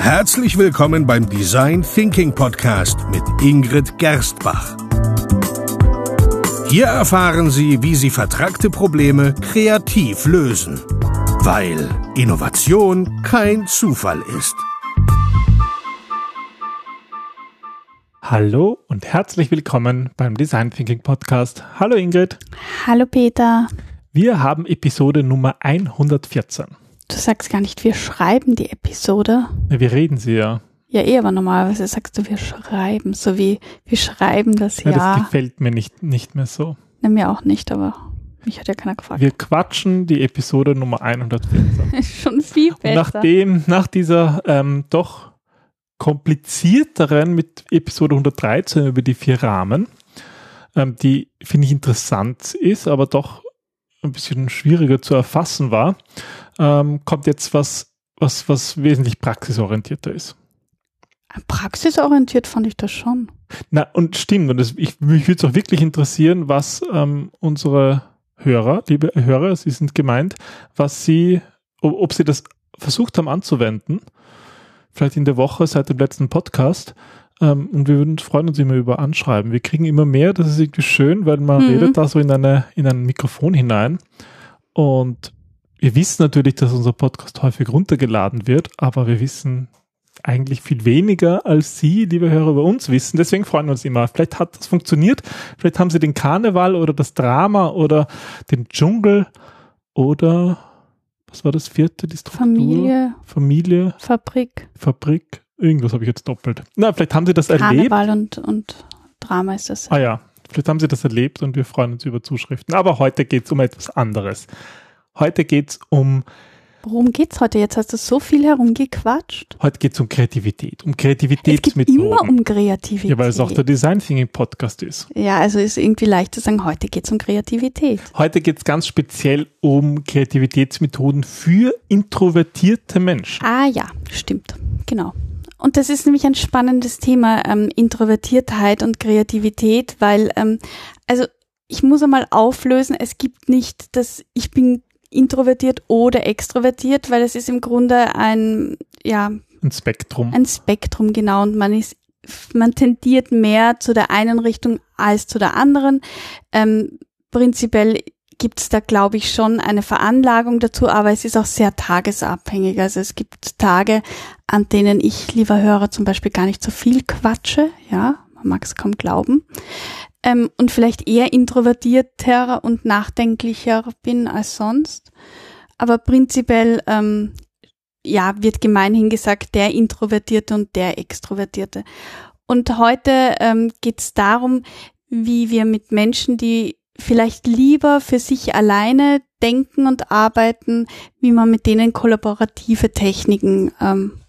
Herzlich willkommen beim Design Thinking Podcast mit Ingrid Gerstbach. Hier erfahren Sie, wie Sie vertragte Probleme kreativ lösen, weil Innovation kein Zufall ist. Hallo und herzlich willkommen beim Design Thinking Podcast. Hallo Ingrid. Hallo Peter. Wir haben Episode Nummer 114. Du sagst gar nicht, wir schreiben die Episode. Ja, wir reden sie ja. Ja, eh, aber normalerweise sagst du, wir schreiben, so wie wir schreiben das Ja, ja. das gefällt mir nicht, nicht mehr so. Na, mir auch nicht, aber mich hat ja keiner gefragt. Wir quatschen die Episode Nummer 114. Ist schon viel Und besser. nachdem, nach dieser ähm, doch komplizierteren mit Episode 113 über die vier Rahmen, ähm, die finde ich interessant ist, aber doch ein bisschen schwieriger zu erfassen war, ähm, kommt jetzt was, was, was wesentlich praxisorientierter ist. Praxisorientiert fand ich das schon. Na, und stimmt, und das, ich, mich würde es auch wirklich interessieren, was ähm, unsere Hörer, liebe Hörer, Sie sind gemeint, was Sie, ob, ob Sie das versucht haben anzuwenden, vielleicht in der Woche seit dem letzten Podcast. Ähm, und wir würden freuen uns immer über Anschreiben. Wir kriegen immer mehr, das ist irgendwie schön, weil man Mhm. redet da so in, eine, in ein Mikrofon hinein. Und wir wissen natürlich, dass unser Podcast häufig runtergeladen wird, aber wir wissen eigentlich viel weniger als Sie, liebe Hörer, über uns wissen. Deswegen freuen wir uns immer. Vielleicht hat das funktioniert. Vielleicht haben Sie den Karneval oder das Drama oder den Dschungel oder was war das vierte? Die Struktur? Familie, Familie, Fabrik, Fabrik. Irgendwas habe ich jetzt doppelt. Na, vielleicht haben Sie das erlebt. Karneval und, und Drama ist das. Ah ja, vielleicht haben Sie das erlebt und wir freuen uns über Zuschriften. Aber heute geht es um etwas anderes. Heute geht es um Worum geht's heute? Jetzt hast du so viel herumgequatscht. heute geht's um Kreativität, um Es geht immer um Kreativität. ja, weil es auch der Design Thinking Podcast ist. Ja, also ist irgendwie leicht zu sagen, heute geht's um Kreativität. Heute geht es ganz speziell um Kreativitätsmethoden für introvertierte Menschen. Ah ja, stimmt. Genau. Und das ist nämlich ein spannendes Thema, ähm, Introvertiertheit und Kreativität, weil, ähm, also ich muss einmal auflösen, es gibt nicht das, ich bin introvertiert oder extrovertiert, weil es ist im Grunde ein, ja, Ein Spektrum. ein Spektrum, genau, und man ist, man tendiert mehr zu der einen Richtung als zu der anderen. Ähm, prinzipiell gibt es da, glaube ich, schon eine Veranlagung dazu, aber es ist auch sehr tagesabhängig. Also es gibt Tage, an denen ich, lieber Hörer, zum Beispiel gar nicht so viel quatsche, ja, man mag es kaum glauben, ähm, und vielleicht eher introvertierter und nachdenklicher bin als sonst. Aber prinzipiell ähm, ja, wird gemeinhin gesagt, der Introvertierte und der Extrovertierte. Und heute ähm, geht es darum, wie wir mit Menschen, die vielleicht lieber für sich alleine denken und arbeiten, wie man mit denen kollaborative Techniken ähm,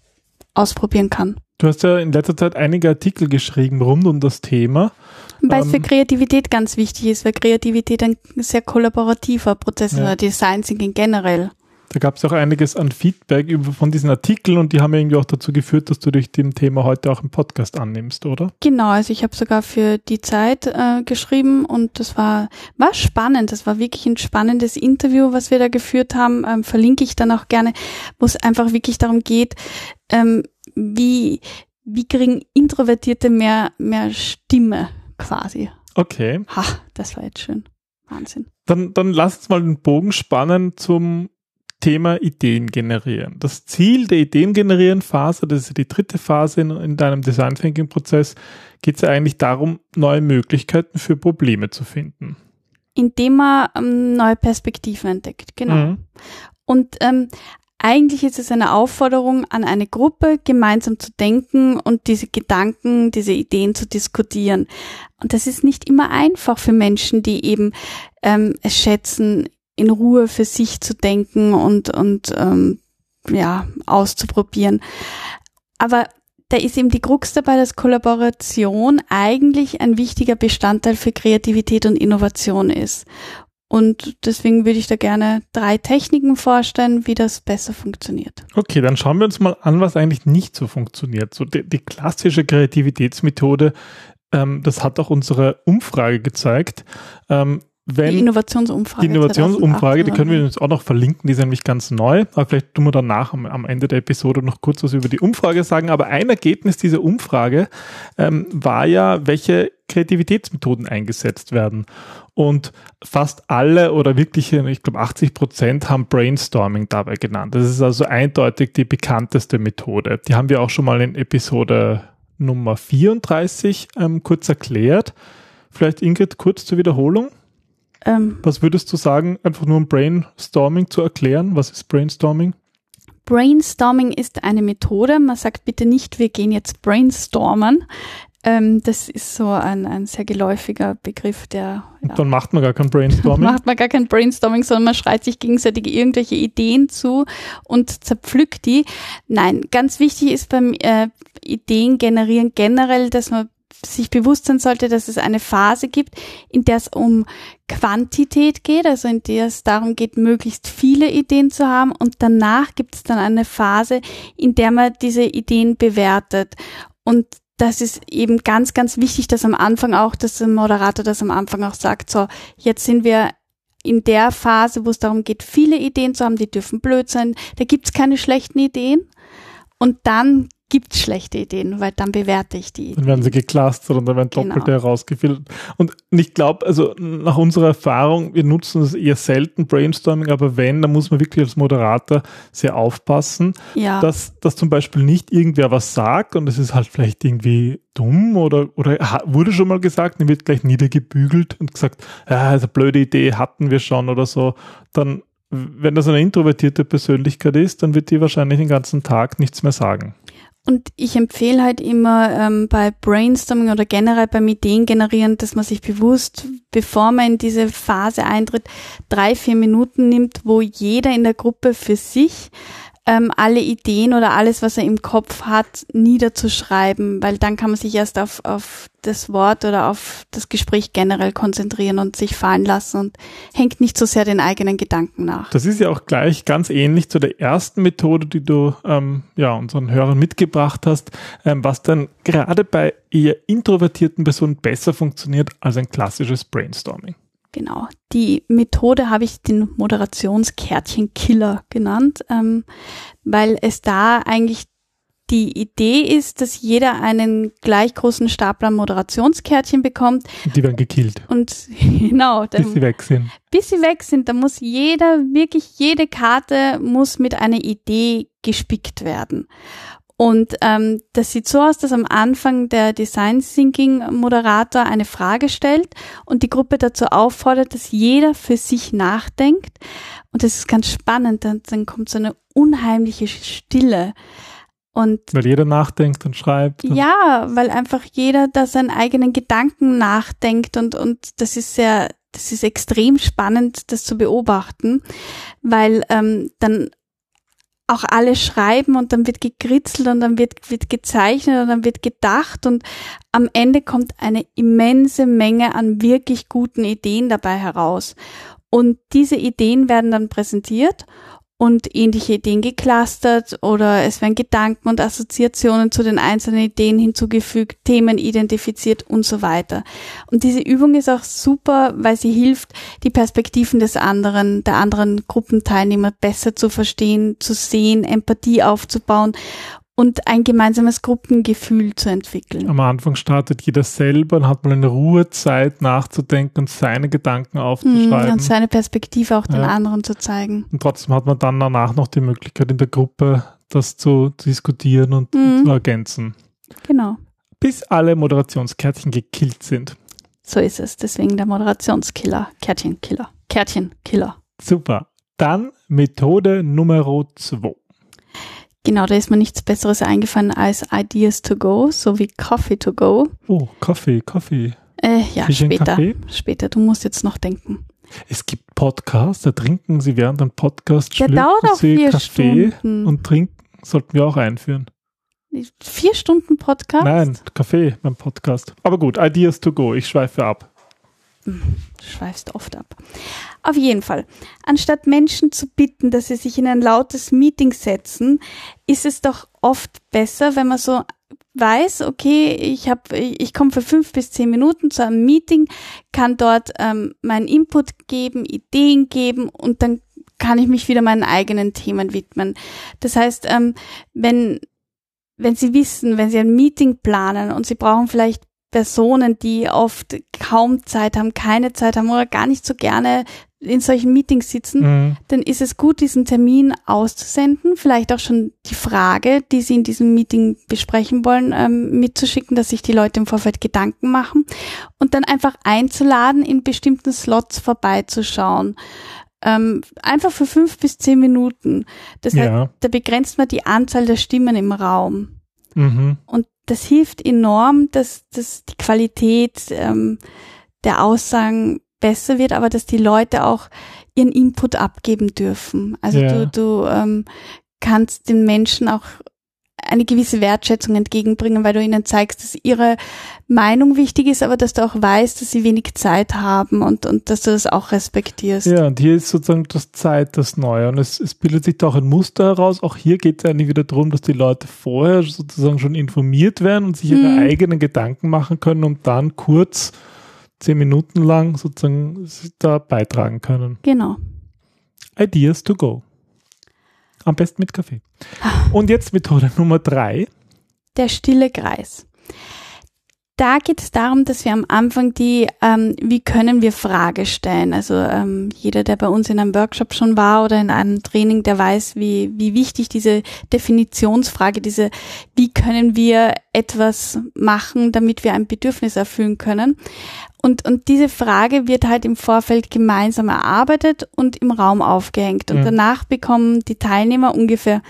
ausprobieren kann. Du hast ja in letzter Zeit einige Artikel geschrieben rund um das Thema. Weil es für Ähm. Kreativität ganz wichtig ist, weil Kreativität ein sehr kollaborativer Prozess ist, Ja. oder Design Thinking generell. Da gab es auch einiges an Feedback von diesen Artikeln und die haben irgendwie auch dazu geführt, dass du dich dem Thema heute auch im Podcast annimmst, oder? Genau, also ich habe sogar für die Zeit äh, geschrieben und das war war spannend. Das war wirklich ein spannendes Interview, was wir da geführt haben. Ähm, verlinke ich dann auch gerne, wo es einfach wirklich darum geht, ähm, wie wie kriegen Introvertierte mehr mehr Stimme quasi. Okay. Ha, das war jetzt schön. Wahnsinn. Dann, dann lass uns mal den Bogen spannen zum Thema Ideen generieren. Das Ziel der Ideen generieren Phase, das ist ja die dritte Phase in, in deinem Design Thinking Prozess, geht es ja eigentlich darum, neue Möglichkeiten für Probleme zu finden. Indem man ähm, neue Perspektiven entdeckt, genau. Mhm. Und ähm, eigentlich ist es eine Aufforderung an eine Gruppe, gemeinsam zu denken und diese Gedanken, diese Ideen zu diskutieren. Und das ist nicht immer einfach für Menschen, die eben ähm, es schätzen, in Ruhe für sich zu denken und, und ähm, ja, auszuprobieren. Aber da ist eben die Krux dabei, dass Kollaboration eigentlich ein wichtiger Bestandteil für Kreativität und Innovation ist. Und deswegen würde ich da gerne drei Techniken vorstellen, wie das besser funktioniert. Okay, dann schauen wir uns mal an, was eigentlich nicht so funktioniert. So die, die klassische Kreativitätsmethode, ähm, das hat auch unsere Umfrage gezeigt, ähm, wenn die Innovationsumfrage. die Innovationsumfrage, die 2018 können wir uns auch noch verlinken, die ist nämlich ganz neu. Aber vielleicht tun wir danach am, am Ende der Episode noch kurz was über die Umfrage sagen. Aber ein Ergebnis dieser Umfrage ähm, war ja, welche Kreativitätsmethoden eingesetzt werden. Und fast alle oder wirklich, ich glaube 80 Prozent haben Brainstorming dabei genannt. Das ist also eindeutig die bekannteste Methode. Die haben wir auch schon mal in Episode Nummer 34 ähm, kurz erklärt. Vielleicht Ingrid kurz zur Wiederholung. Ähm, Was würdest du sagen, einfach nur um Brainstorming zu erklären? Was ist Brainstorming? Brainstorming ist eine Methode. Man sagt bitte nicht, wir gehen jetzt brainstormen. Ähm, das ist so ein, ein sehr geläufiger Begriff, der ja, dann macht man gar kein Brainstorming. macht man gar kein Brainstorming, sondern man schreit sich gegenseitig irgendwelche Ideen zu und zerpflückt die. Nein, ganz wichtig ist beim äh, Ideen generieren generell, dass man sich bewusst sein sollte, dass es eine Phase gibt, in der es um Quantität geht, also in der es darum geht, möglichst viele Ideen zu haben. Und danach gibt es dann eine Phase, in der man diese Ideen bewertet. Und das ist eben ganz, ganz wichtig, dass am Anfang auch, dass der Moderator das am Anfang auch sagt, so, jetzt sind wir in der Phase, wo es darum geht, viele Ideen zu haben, die dürfen blöd sein, da gibt's keine schlechten Ideen. Und dann gibt's schlechte Ideen, weil dann bewerte ich die. Dann werden sie geclustert und dann werden Genau. doppelte herausgefiltert. Und ich glaube, also nach unserer Erfahrung, wir nutzen es eher selten, Brainstorming, aber wenn, dann muss man wirklich als Moderator sehr aufpassen, Ja. dass, dass zum Beispiel nicht irgendwer was sagt und es ist halt vielleicht irgendwie dumm oder, oder wurde schon mal gesagt, dann wird gleich niedergebügelt und gesagt, ja, also blöde Idee hatten wir schon oder so. Dann, wenn das eine introvertierte Persönlichkeit ist, dann wird die wahrscheinlich den ganzen Tag nichts mehr sagen. Und ich empfehle halt immer ähm, bei Brainstorming oder generell beim Ideen generieren, dass man sich bewusst, bevor man in diese Phase eintritt, drei, vier Minuten nimmt, wo jeder in der Gruppe für sich ähm, alle Ideen oder alles, was er im Kopf hat, niederzuschreiben, weil dann kann man sich erst auf, auf das Wort oder auf das Gespräch generell konzentrieren und sich fallen lassen und hängt nicht so sehr den eigenen Gedanken nach. Das ist ja auch gleich ganz ähnlich zu der ersten Methode, die du ähm, ja, unseren Hörern mitgebracht hast, ähm, was dann gerade bei eher introvertierten Personen besser funktioniert als ein klassisches Brainstorming. Genau. Die Methode habe ich den Moderationskärtchenkiller genannt, ähm, weil es da eigentlich die Idee ist, dass jeder einen gleich großen Stapel an Moderationskärtchen bekommt Und die werden gekillt, und genau, bis sie dann, weg sind. bis sie weg sind, da muss jeder, wirklich jede Karte muss mit einer Idee gespickt werden. Und ähm, das sieht so aus, dass am Anfang der Design Thinking Moderator eine Frage stellt und die Gruppe dazu auffordert, dass jeder für sich nachdenkt. Und das ist ganz spannend, dann, dann kommt so eine unheimliche Stille. Und Weil jeder nachdenkt und schreibt. Und ja, weil einfach jeder da seinen eigenen Gedanken nachdenkt und, und das ist sehr, das ist extrem spannend, das zu beobachten, weil ähm, dann auch alle schreiben und dann wird gekritzelt und dann wird, wird gezeichnet und dann wird gedacht und am Ende kommt eine immense Menge an wirklich guten Ideen dabei heraus. Und diese Ideen werden dann präsentiert und ähnliche Ideen geclustert oder es werden Gedanken und Assoziationen zu den einzelnen Ideen hinzugefügt, Themen identifiziert und so weiter. Und diese Übung ist auch super, weil sie hilft, die Perspektiven des anderen, der anderen Gruppenteilnehmer besser zu verstehen, zu sehen, Empathie aufzubauen und ein gemeinsames Gruppengefühl zu entwickeln. Am Anfang startet jeder selber und hat mal eine Ruhezeit nachzudenken und seine Gedanken Mhm, aufzuschreiben. Und seine Perspektive auch den Ja. anderen zu zeigen. Und trotzdem hat man dann danach noch die Möglichkeit in der Gruppe, das zu diskutieren und Mhm. zu ergänzen. Genau. Bis alle Moderationskärtchen gekillt sind. So ist es. Deswegen der Moderationskiller, Kärtchenkiller, Kärtchenkiller. Super. Dann Methode Nummer 2. Genau, da ist mir nichts Besseres eingefallen als Ideas to go, sowie Coffee to go. Oh, Kaffee, Kaffee. Äh, ja, Fisch später. Später. Du musst jetzt noch denken. Es gibt Podcasts, da trinken sie während dem Podcast Der dauert auch vier Kaffee Stunden. und trinken. Sollten wir auch einführen. Vier Stunden Podcast? Nein, Kaffee beim Podcast. Aber gut, Ideas to go. Ich schweife ab. Du schweifst oft ab. Auf jeden Fall. Anstatt Menschen zu bitten, dass sie sich in ein lautes Meeting setzen, ist es doch oft besser, wenn man so weiß, okay, ich habe, ich komme für fünf bis zehn Minuten zu einem Meeting, kann dort ähm, meinen Input geben, Ideen geben und dann kann ich mich wieder meinen eigenen Themen widmen. Das heißt, ähm, wenn wenn Sie wissen, wenn Sie ein Meeting planen und Sie brauchen vielleicht Personen, die oft kaum Zeit haben, keine Zeit haben oder gar nicht so gerne in solchen Meetings sitzen, mhm. dann ist es gut, diesen Termin auszusenden, vielleicht auch schon die Frage, die Sie in diesem Meeting besprechen wollen, ähm, mitzuschicken, dass sich die Leute im Vorfeld Gedanken machen und dann einfach einzuladen, in bestimmten Slots vorbeizuschauen. Ähm, einfach für fünf bis zehn Minuten. Das heißt, ja. da begrenzt man die Anzahl der Stimmen im Raum. Mhm. Und das hilft enorm, dass, dass die Qualität ähm, der Aussagen besser wird, aber dass die Leute auch ihren Input abgeben dürfen. Also ja. du, du ähm, kannst den Menschen auch eine gewisse Wertschätzung entgegenbringen, weil du ihnen zeigst, dass ihre Meinung wichtig ist, aber dass du auch weißt, dass sie wenig Zeit haben und, und dass du das auch respektierst. Ja, und hier ist sozusagen das Zeit das Neue und es, es bildet sich da auch ein Muster heraus. Auch hier geht es eigentlich wieder darum, dass die Leute vorher sozusagen schon informiert werden und sich ihre hm. eigenen Gedanken machen können und dann kurz zehn Minuten lang sozusagen da beitragen können. Genau. Ideas to go. Am besten mit Kaffee. Und jetzt Methode Nummer drei. Der stille Kreis. Da geht es darum, dass wir am Anfang die, ähm, wie können wir Frage stellen. Also ähm, jeder, der bei uns in einem Workshop schon war oder in einem Training, der weiß, wie, wie wichtig diese Definitionsfrage, diese, wie können wir etwas machen, damit wir ein Bedürfnis erfüllen können. Und, und diese Frage wird halt im Vorfeld gemeinsam erarbeitet und im Raum aufgehängt. Und mhm. danach bekommen die Teilnehmer ungefähr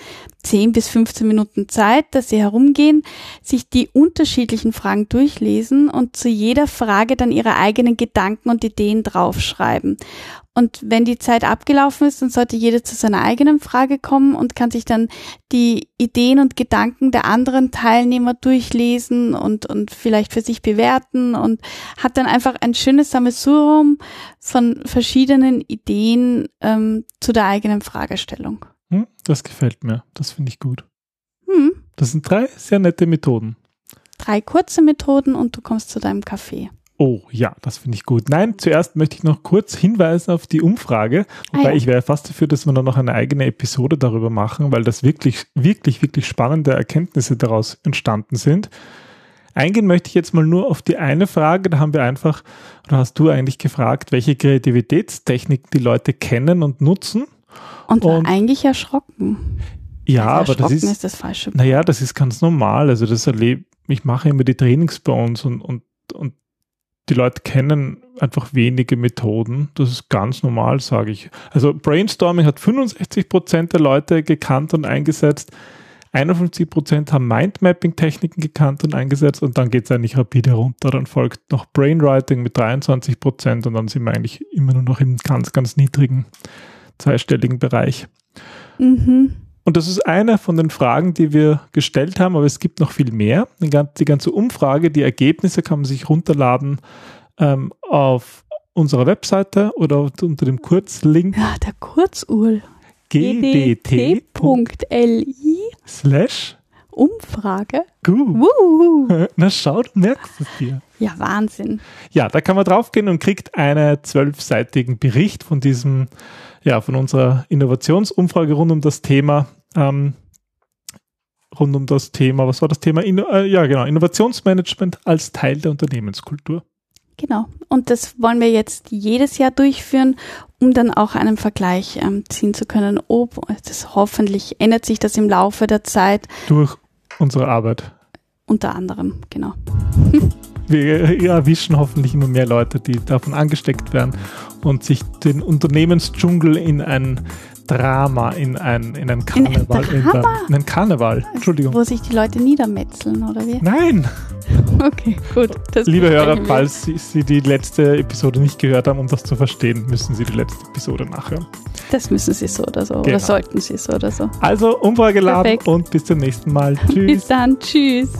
10 bis 15 Minuten Zeit, dass sie herumgehen, sich die unterschiedlichen Fragen durchlesen und zu jeder Frage dann ihre eigenen Gedanken und Ideen draufschreiben. Und wenn die Zeit abgelaufen ist, dann sollte jeder zu seiner eigenen Frage kommen und kann sich dann die Ideen und Gedanken der anderen Teilnehmer durchlesen und, und vielleicht für sich bewerten und hat dann einfach ein schönes Sammelsurium von verschiedenen Ideen ähm, zu der eigenen Fragestellung. Hm, das gefällt mir. Das finde ich gut. Hm. Das sind drei sehr nette Methoden. Drei kurze Methoden und du kommst zu deinem Kaffee. Oh ja, das finde ich gut. Nein, zuerst möchte ich noch kurz hinweisen auf die Umfrage, wobei ah, ja. ich wäre fast dafür, dass wir dann noch eine eigene Episode darüber machen, weil das wirklich, wirklich, wirklich spannende Erkenntnisse daraus entstanden sind. Eingehen möchte ich jetzt mal nur auf die eine Frage, da haben wir einfach, oder hast du eigentlich gefragt, welche Kreativitätstechniken die Leute kennen und nutzen. Und und, eigentlich erschrocken. Ja, also aber das ist, ist das falsche. Naja, das ist ganz normal. Also das erlebe ich mache immer die Trainings bei uns und, und, und die Leute kennen einfach wenige Methoden. Das ist ganz normal, sage ich. Also Brainstorming hat 65 Prozent der Leute gekannt und eingesetzt. 51 Prozent haben Mindmapping-Techniken gekannt und eingesetzt und dann geht es eigentlich rapide runter. Dann folgt noch Brainwriting mit 23 Prozent und dann sind wir eigentlich immer nur noch im ganz, ganz niedrigen zweistelligen Bereich. Mhm. Und das ist eine von den Fragen, die wir gestellt haben, aber es gibt noch viel mehr. Die ganze Umfrage, die Ergebnisse kann man sich runterladen ähm, auf unserer Webseite oder unter dem Kurzlink. Ja, der Kurzurl. gdt.li slash Umfrage. Gut. Na schau, du merkst es dir. Ja, Wahnsinn. Ja, da kann man draufgehen und kriegt einen zwölfseitigen Bericht von diesem ja, von unserer Innovationsumfrage rund um das Thema, ähm, rund um das Thema, was war das Thema? Inno äh, ja, genau, Innovationsmanagement als Teil der Unternehmenskultur. Genau. Und das wollen wir jetzt jedes Jahr durchführen, um dann auch einen Vergleich ähm, ziehen zu können. Ob das hoffentlich ändert sich das im Laufe der Zeit. Durch unsere Arbeit. Unter anderem, genau. wir erwischen hoffentlich immer mehr Leute, die davon angesteckt werden und sich den Unternehmensdschungel in ein Drama, in ein, in ein Karneval, in, ein in einen Karneval, Entschuldigung. Wo sich die Leute niedermetzeln, oder wie? Nein! Okay, gut. Liebe Hörer, falls Sie, Sie die letzte Episode nicht gehört haben, um das zu verstehen, müssen Sie die letzte Episode nachhören. Das müssen Sie so oder so, genau. oder sollten Sie so oder so. Also, Umfrage geladen und bis zum nächsten Mal. Tschüss. Bis dann, tschüss.